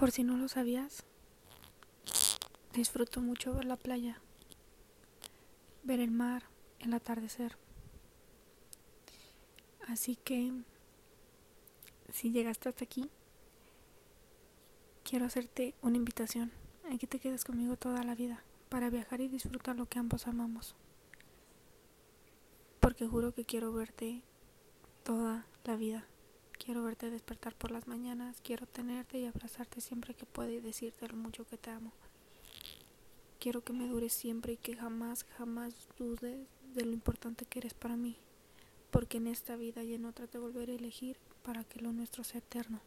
Por si no lo sabías, disfruto mucho ver la playa, ver el mar, el atardecer. Así que, si llegaste hasta aquí, quiero hacerte una invitación a que te quedes conmigo toda la vida para viajar y disfrutar lo que ambos amamos. Porque juro que quiero verte toda la vida. Quiero verte despertar por las mañanas, quiero tenerte y abrazarte siempre que pueda y decirte lo mucho que te amo. Quiero que me dures siempre y que jamás, jamás dudes de lo importante que eres para mí, porque en esta vida y en otra te volveré a elegir para que lo nuestro sea eterno.